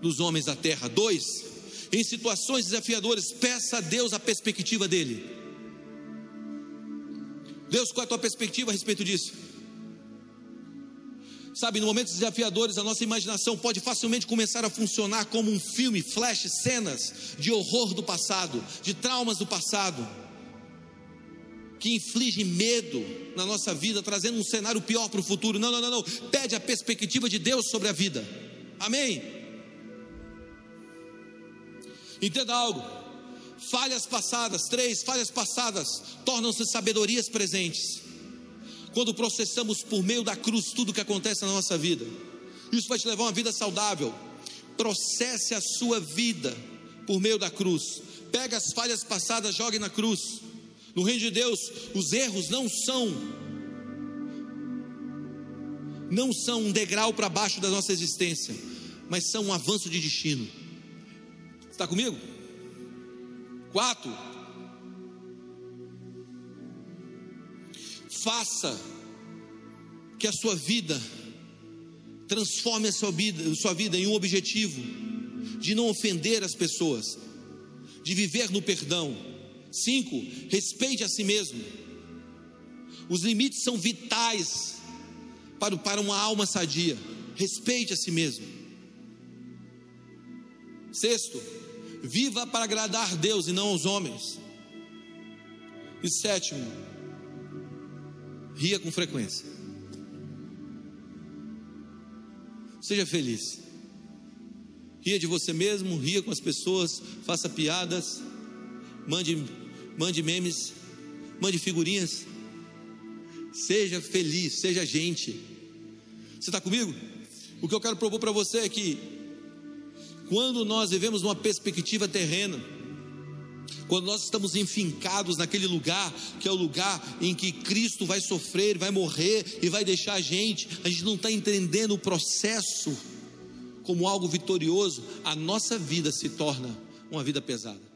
dos homens da terra. Dois, em situações desafiadoras, peça a Deus a perspectiva dele. Deus, qual é a tua perspectiva a respeito disso? Sabe, em momentos desafiadores, a nossa imaginação pode facilmente começar a funcionar como um filme, flash, cenas de horror do passado, de traumas do passado, que infligem medo na nossa vida, trazendo um cenário pior para o futuro. Não, não, não, não. Pede a perspectiva de Deus sobre a vida. Amém. Entenda algo. Falhas passadas, três falhas passadas, tornam-se sabedorias presentes. Quando processamos por meio da cruz tudo o que acontece na nossa vida, isso vai te levar a uma vida saudável. Processe a sua vida por meio da cruz. Pega as falhas passadas, jogue na cruz. No reino de Deus, os erros não são não são um degrau para baixo da nossa existência, mas são um avanço de destino. Está comigo? Quatro. Faça que a sua vida transforme a sua vida, sua vida em um objetivo de não ofender as pessoas, de viver no perdão. Cinco, respeite a si mesmo. Os limites são vitais para, para uma alma sadia. Respeite a si mesmo. Sexto, viva para agradar Deus e não aos homens. E sétimo, ria com frequência. Seja feliz. Ria de você mesmo, ria com as pessoas, faça piadas, mande, mande memes, mande figurinhas. Seja feliz, seja gente. Você está comigo? O que eu quero propor para você é que, quando nós vivemos uma perspectiva terrena, quando nós estamos enfincados naquele lugar, que é o lugar em que Cristo vai sofrer, vai morrer e vai deixar a gente, a gente não está entendendo o processo como algo vitorioso, a nossa vida se torna uma vida pesada.